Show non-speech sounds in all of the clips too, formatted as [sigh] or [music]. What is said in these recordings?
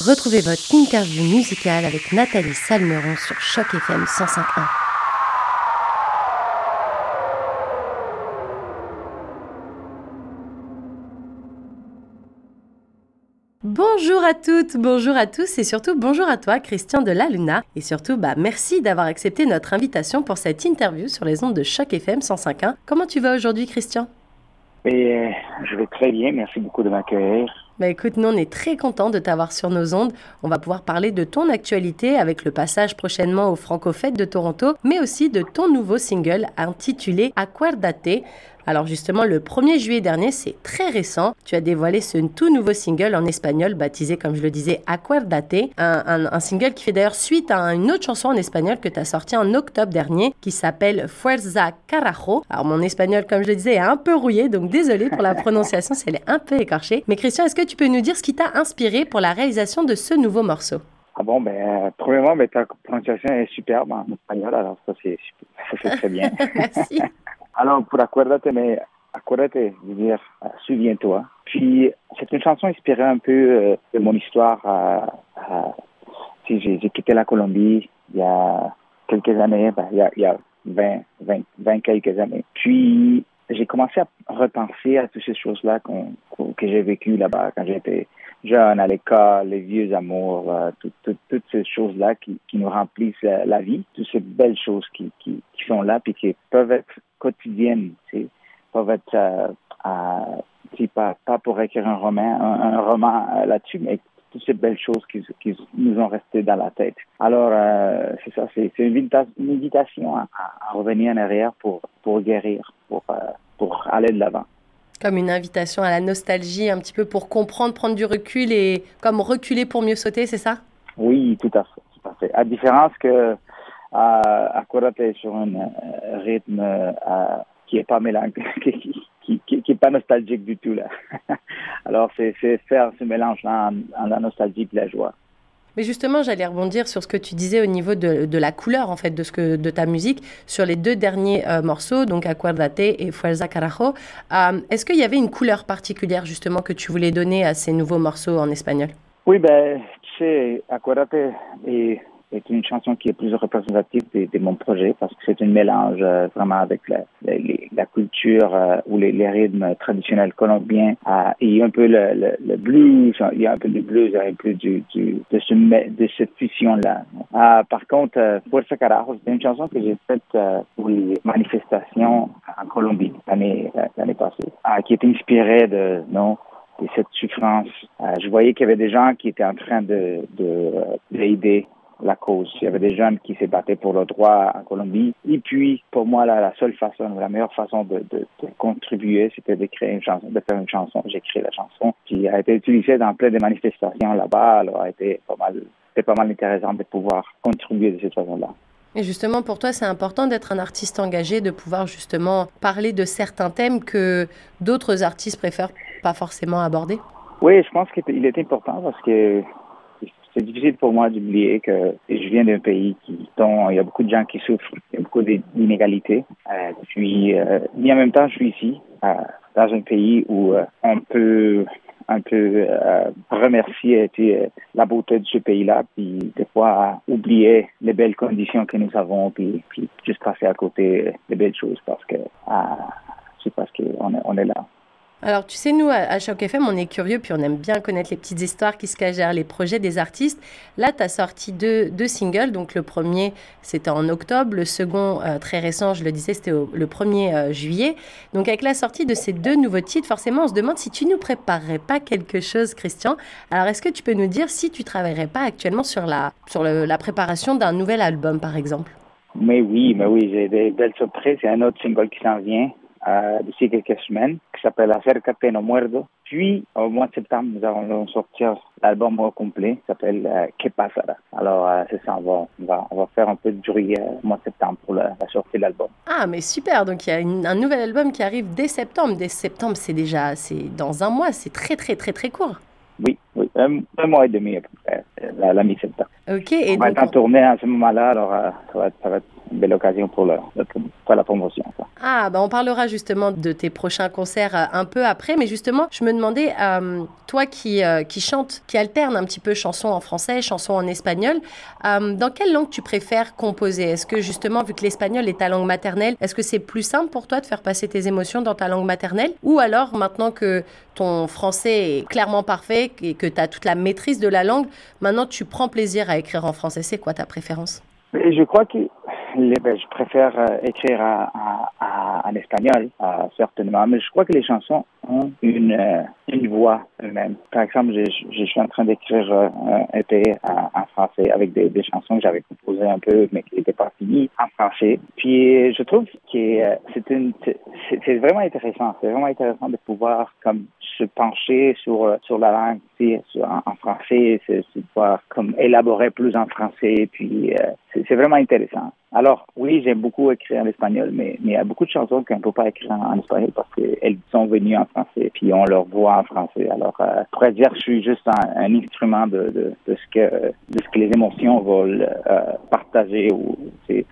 Retrouvez votre interview musicale avec Nathalie Salmeron sur Choc FM 105.1. Bonjour à toutes, bonjour à tous et surtout bonjour à toi Christian de La Luna et surtout bah merci d'avoir accepté notre invitation pour cette interview sur les ondes de Choc FM 105.1. Comment tu vas aujourd'hui Christian? Et, euh, Je vais très bien, merci beaucoup de m'accueillir. Bah écoute, nous on est très contents de t'avoir sur nos ondes. On va pouvoir parler de ton actualité avec le passage prochainement au Franco-Fête de Toronto, mais aussi de ton nouveau single intitulé Acuérdate. Alors justement, le 1er juillet dernier, c'est très récent, tu as dévoilé ce tout nouveau single en espagnol baptisé, comme je le disais, Acuérdate, un, un, single qui fait d'ailleurs suite à une autre chanson en espagnol que tu as sorti en octobre dernier qui s'appelle Fuerza Carajo. Alors mon espagnol, comme je le disais, est un peu rouillé, donc désolé pour la [laughs] prononciation si elle est un peu écorchée. Mais Christian, est-ce que tu peux nous dire ce qui t'a inspiré pour la réalisation de ce nouveau morceau? Ah bon, ben, euh, premièrement, ben, ta prononciation est superbe en espagnol, alors ça, c'est, très bien. [laughs] Merci. Alors, pour Acuérdate, mais Acuérdate, veut dire euh, souviens-toi. Puis, c'est une chanson inspirée un peu euh, de mon histoire. si j'ai, quitté la Colombie il y a quelques années, ben, il y a, il y a 20, 20, 20 quelques années. Puis, j'ai commencé à repenser à toutes ces choses-là que j'ai vécues là-bas quand j'étais jeune, à l'école, les vieux amours, euh, toutes ces choses-là qui, qui, nous remplissent la, vie, toutes ces belles choses qui, qui, qui, sont là, puis qui peuvent être quotidiennes, peuvent être, euh, pas, pas pour écrire un roman, un, roman euh, là-dessus, mais toutes ces belles choses qui, qui, nous ont resté dans la tête. Alors, euh, c'est ça, c'est une, invitation à, à, revenir en arrière pour, pour guérir, pour, euh, pour aller de l'avant. Comme une invitation à la nostalgie, un petit peu pour comprendre, prendre du recul et comme reculer pour mieux sauter, c'est ça? Oui, tout à fait. Tout à, fait. à différence que à est sur un euh, rythme euh, qui est pas [laughs] qui, qui, est pas nostalgique du tout là. [laughs] Alors c'est faire ce mélange là en, la nostalgie et la joie. Mais justement, j'allais rebondir sur ce que tu disais au niveau de, la couleur en fait de ce que de ta musique sur les deux derniers euh, morceaux, donc Acuérdate et Fuerza Carajo. Euh, Est-ce qu'il y avait une couleur particulière justement que tu voulais donner à ces nouveaux morceaux en espagnol? Oui, ben Acuérdate est c'est une chanson qui est plus représentative de, de mon projet parce que c'est un mélange euh, vraiment avec la, la, la culture euh, ou les, les, rythmes traditionnels colombiens euh, et un peu le, le, le, blues, il y a un peu de blues, un peu du, du, de, ce, de cette fusion-là. par contre, Fuerza Carajo, c'est une chanson que j'ai faite pour les manifestations en Colombie l'année l'année passée, qui est inspirée de non de cette souffrance. je voyais qu'il y avait des gens qui étaient en train de d'aider la cause. Il y avait des jeunes qui se battaient pour le droit en Colombie. Et puis, pour moi, la, la seule façon, la meilleure façon de, de, de contribuer, c'était de créer une chanson, de faire une chanson. J'ai créé la chanson qui a été utilisée dans plein de manifestations là-bas. Alors, été pas mal, c'était pas mal intéressant de pouvoir contribuer de cette façon-là. Et justement, pour toi, c'est important d'être un artiste engagé, de pouvoir justement parler de certains thèmes que d'autres artistes préfèrent pas forcément aborder? Oui, je pense qu'il est important parce que c'est difficile pour moi d'oublier que je viens d'un pays qui, dont il y a beaucoup de gens qui souffrent, il y a beaucoup d'inégalités. Euh, puis, euh, mais en même temps, je suis ici, euh, dans un pays où euh, on peut un peu euh, remercier la beauté de ce pays-là, puis des fois oublier les belles conditions que nous avons, puis, puis juste passer à côté des belles choses parce que c'est parce qu'on est, on est là. Alors, tu sais, nous, à, Choc FM, on est curieux, puis on aime bien connaître les petites histoires qui se cachent derrière les projets des artistes. Là, tu as sorti deux, deux, singles. Donc, le premier, c'était en octobre. Le second, euh, très récent, je le disais, c'était le 1er euh, juillet. Donc, avec la sortie de ces deux nouveaux titres, forcément, on se demande si tu nous préparerais pas quelque chose, Christian. Alors, est-ce que tu peux nous dire si tu travaillerais pas actuellement sur la, sur la préparation d'un nouvel album, par exemple? Mais oui, mais oui, j'ai des belles surprises. Il y a un autre single qui s'en vient euh, d'ici quelques semaines, qui s'appelle Acércate no muerdo. Puis, au mois de septembre, nous allons sortir l'album au complet, qui s'appelle euh, Que pasara. Alors, euh, c'est ça, on va, on, va, on va faire un peu de bruit euh, au mois de septembre pour la, la sortie de l'album. Ah, mais super! Donc, il y a une, un nouvel album qui arrive dès septembre. Dès septembre, c'est déjà, c'est dans un mois, c'est très, très, très, très court. Oui, oui, un, un mois et demi à peu près, la, la mi-septembre. OK. Et on va être en tournée à ce moment-là, alors euh, ça, va être, ça va être belle occasion pour, le, pour la promotion. Ah, bah on parlera justement de tes prochains concerts euh, un peu après, mais justement, je me demandais, euh, toi qui, euh, qui chante, qui alterne un petit peu chansons en français, chansons en espagnol, dans quelle langue tu préfères composer? Est-ce que justement, vu que l'espagnol est ta langue maternelle, est-ce que c'est plus simple pour toi de faire passer tes émotions dans ta langue maternelle? Ou alors, maintenant que ton français est clairement parfait et que tu as toute la maîtrise de la langue, maintenant tu prends plaisir à écrire en français, c'est quoi ta préférence? Je crois que je préfère euh, écrire en espagnol, euh, certainement, mais je crois que les chansons ont une, euh, une voix eux-mêmes. Par exemple, je, je, suis en train d'écrire un EP en, français avec des, des chansons que j'avais composées un peu, mais qui n'étaient pas finies en français. Puis je trouve que c'est une, c'est vraiment intéressant. C'est vraiment intéressant de pouvoir comme se pencher sur sur la langue en, français, c'est pouvoir comme élaborer plus en français. Puis c'est vraiment intéressant. Alors, oui, j'aime beaucoup écrire en espagnol, mais, il y a beaucoup de chansons qu'on ne peut pas écrire en, espagnol parce qu'elles sont venues en français, puis on leur voit en français. Alors, euh, je pourrais dire je suis juste un, instrument de, de, ce que, de ce que les émotions veulent euh, partager ou répandre.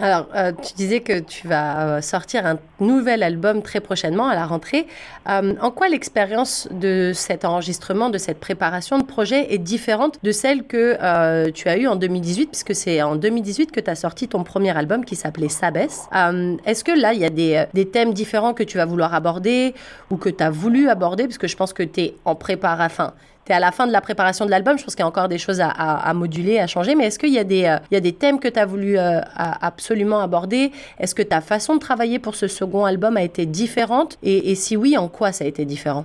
Alors, euh, tu disais que tu vas euh, sortir un nouvel album très prochainement à la rentrée. Euh, en quoi l'expérience de cet enregistrement, de cette préparation de projet est différente de celle que tu as eue en 2018, puisque c'est en 2018 que tu as sorti ton premier album qui s'appelait Sabes. Est-ce que là, il y a des, des, thèmes différents que tu vas vouloir aborder ou que tu as voulu aborder, parce que je pense que tu es en préparation, à la fin de la préparation de l'album. Je pense qu'il y a encore des choses à, moduler, à changer. Mais est-ce qu'il y, a des, euh, y a des thèmes que tu as voulu euh, absolument aborder? Est-ce que ta façon de travailler pour ce second album a été différente? Et, si oui, en quoi ça a été différent?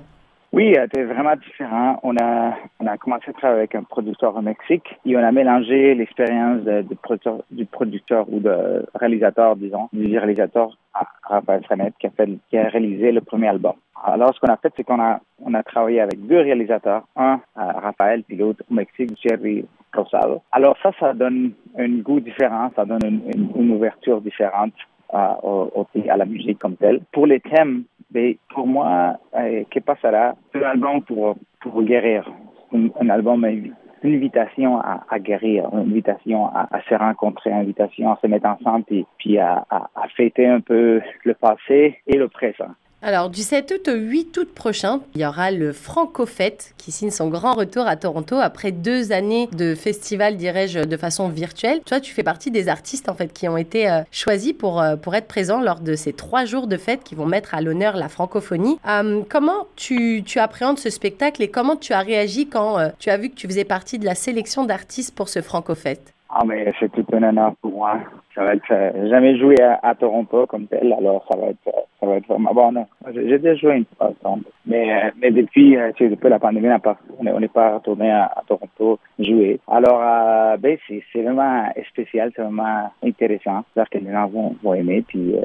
Oui, c'était vraiment différent. On a, on a commencé à travailler avec un producteur au Mexique et on a mélangé l'expérience du producteur, du producteur ou de réalisateur, disons, du réalisateur Raphaël Frenet qui a, fait, qui a réalisé le premier album. Alors, ce qu'on a fait, c'est qu'on a, on a travaillé avec deux réalisateurs, un Raphaël, puis l'autre au Mexique, Jerry Rosado. Alors ça, ça donne un goût différent, ça donne une, une, ouverture différente à, au, à la musique comme telle. Pour les thèmes, pour moi, euh, Que passera C'est un album pour, guérir? Un, album, une invitation à, guérir, une invitation à, se rencontrer, une invitation à se mettre ensemble, puis, puis à fêter un peu le passé et le présent. Alors, du 7 août au 8 août prochain, il y aura le Francofête qui signe son grand retour à Toronto après deux années de festival, dirais-je, de façon virtuelle. Toi, tu fais partie des artistes en fait qui ont été euh, choisis pour, euh, pour être présents lors de ces trois jours de fête qui vont mettre à l'honneur la francophonie. Euh, comment tu, tu, appréhendes ce spectacle et comment tu as réagi quand tu as vu que tu faisais partie de la sélection d'artistes pour ce Francofête ah, mais c'est tout un honneur pour moi. Ça va être, euh, jamais joué à, Toronto comme tel, alors ça va être, euh, ça va être vraiment bon. J'ai déjà joué une fois, mais, euh, mais depuis, depuis la pandémie, on n'est pas retourné à, Toronto jouer. Alors, ben, c'est vraiment spécial, c'est vraiment intéressant. J'espère que les gens vont, vont aimer. Puis,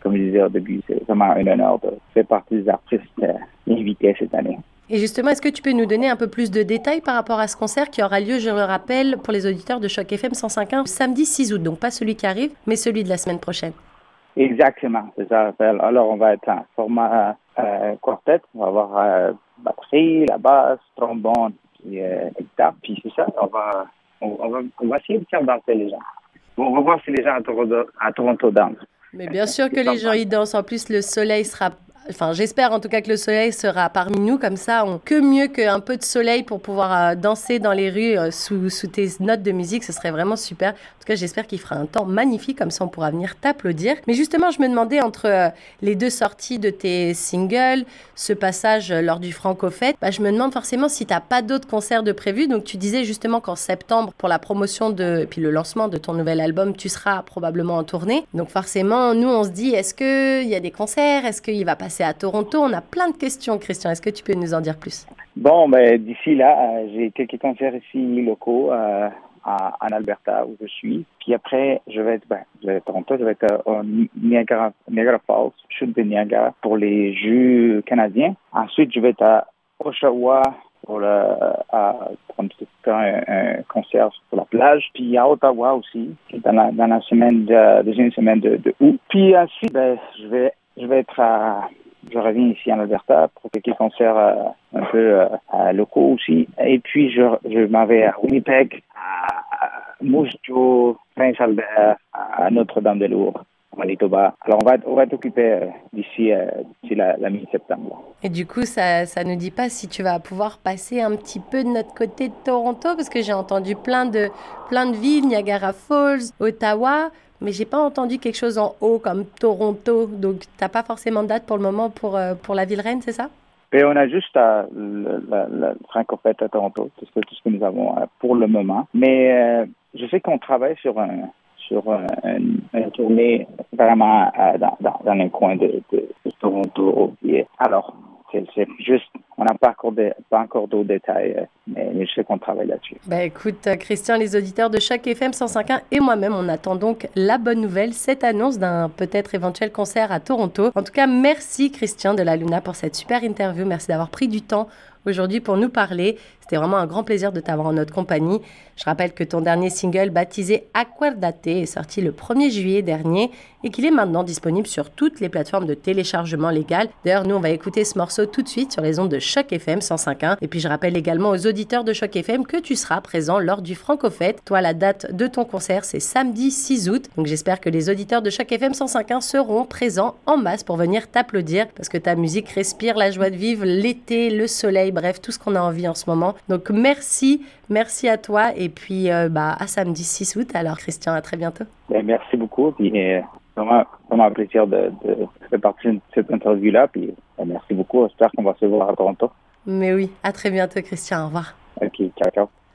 comme je disais au début, c'est vraiment un honneur de faire partie des artistes invités cette année. Et justement, est-ce que tu peux nous donner un peu plus de détails par rapport à ce concert qui aura lieu, je le rappelle, pour les auditeurs de Choc FM 105.1 samedi 6 août, donc pas celui qui arrive, mais celui de la semaine prochaine. Exactement, c'est ça. Alors, on va être en format euh, quartet, on va avoir euh, batterie, la basse, trombone, puis euh, guitare, puis c'est ça. On va, on, va, on va essayer de faire danser les gens. On va voir si les gens à Toronto, à Toronto dansent. Mais bien sûr que les gens y dansent. En plus, le soleil sera Enfin, j'espère en tout cas que le soleil sera parmi nous. Comme ça, on... que mieux qu'un peu de soleil pour pouvoir euh, danser dans les rues euh, sous, tes notes de musique. Ce serait vraiment super. En tout cas, j'espère qu'il fera un temps magnifique. Comme ça, on pourra venir t'applaudir. Mais justement, je me demandais entre euh, les deux sorties de tes singles, ce passage lors du Franco Fête, bah, je me demande forcément si tu n'as pas d'autres concerts de prévus. Donc, tu disais justement qu'en septembre, pour la promotion de, et puis le lancement de ton nouvel album, tu seras probablement en tournée. Donc, forcément, nous, on se dit, est-ce qu'il y a des concerts? Est-ce qu'il va passer à Toronto. On a plein de questions, Christian. Est-ce que tu peux nous en dire plus? Bon, ben, d'ici là, euh, j'ai quelques concerts ici locaux euh, en Alberta où je suis. Puis après, je vais être, ben, à Toronto, je vais être au Niagara, Falls, chute de Niagara pour les Jeux canadiens. Ensuite, je vais être à Oshawa pour, un, concert sur la plage. Puis à Ottawa aussi, dans la, semaine de, deuxième semaine de, de août. Puis ensuite, ben, je vais, je vais être à je reviens ici en Alberta pour quelques concerts euh, un peu euh, locaux aussi. Et puis, je, je m'en vais à Winnipeg, à, Mousseau, Prince-Albert, à Notre-Dame-de-Lourdes. Manitoba. Alors on va, on va t'occuper euh, d'ici euh, la, la mi-septembre. Et du coup, ça ça nous dit pas si tu vas pouvoir passer un petit peu de notre côté de Toronto parce que j'ai entendu plein de plein de villes, Niagara Falls, Ottawa, mais j'ai pas entendu quelque chose en haut comme Toronto. Donc t'as pas forcément de date pour le moment pour euh, pour la ville reine, c'est ça? Et on a juste le, la, la à Toronto, c'est tout ce que nous avons pour le moment. Mais euh, je sais qu'on travaille sur un, sur une, tournée vraiment euh, dans, dans, dans un coin de, Toronto. alors, c'est juste, on n'a pas encore, de, détails, euh, mais, je sais qu'on travaille là-dessus. Ben écoute, euh, Christian, les auditeurs de chaque FM 105.1 et moi-même, on attend donc la bonne nouvelle, cette annonce d'un peut-être éventuel concert à Toronto. En tout cas, merci Christian de la Luna pour cette super interview. Merci d'avoir pris du temps aujourd'hui pour nous parler. C'était vraiment un grand plaisir de t'avoir en notre compagnie. Je rappelle que ton dernier single baptisé Acuerdate est sorti le 1er juillet dernier et qu'il est maintenant disponible sur toutes les plateformes de téléchargement légal. D'ailleurs, nous, on va écouter ce morceau tout de suite sur les ondes de Choc FM 105.1. Et puis, je rappelle également aux auditeurs de Choc FM que tu seras présent lors du Francofête. Toi, la date de ton concert, c'est samedi 6 août. Donc, j'espère que les auditeurs de Choc FM 105.1 seront présents en masse pour venir t'applaudir parce que ta musique respire la joie de vivre, l'été, le soleil, bref, tout ce qu'on a envie en ce moment. Donc merci, merci à toi et puis euh, bah, à samedi 6 août. Alors Christian, à très bientôt. Ben, merci beaucoup. Puis, euh, vraiment, vraiment un plaisir de, de faire partie de cette interview-là. Puis ben, merci beaucoup. J'espère qu'on va se voir à Toronto. Mais oui, à très bientôt Christian. Au revoir. Ok, ciao, ciao.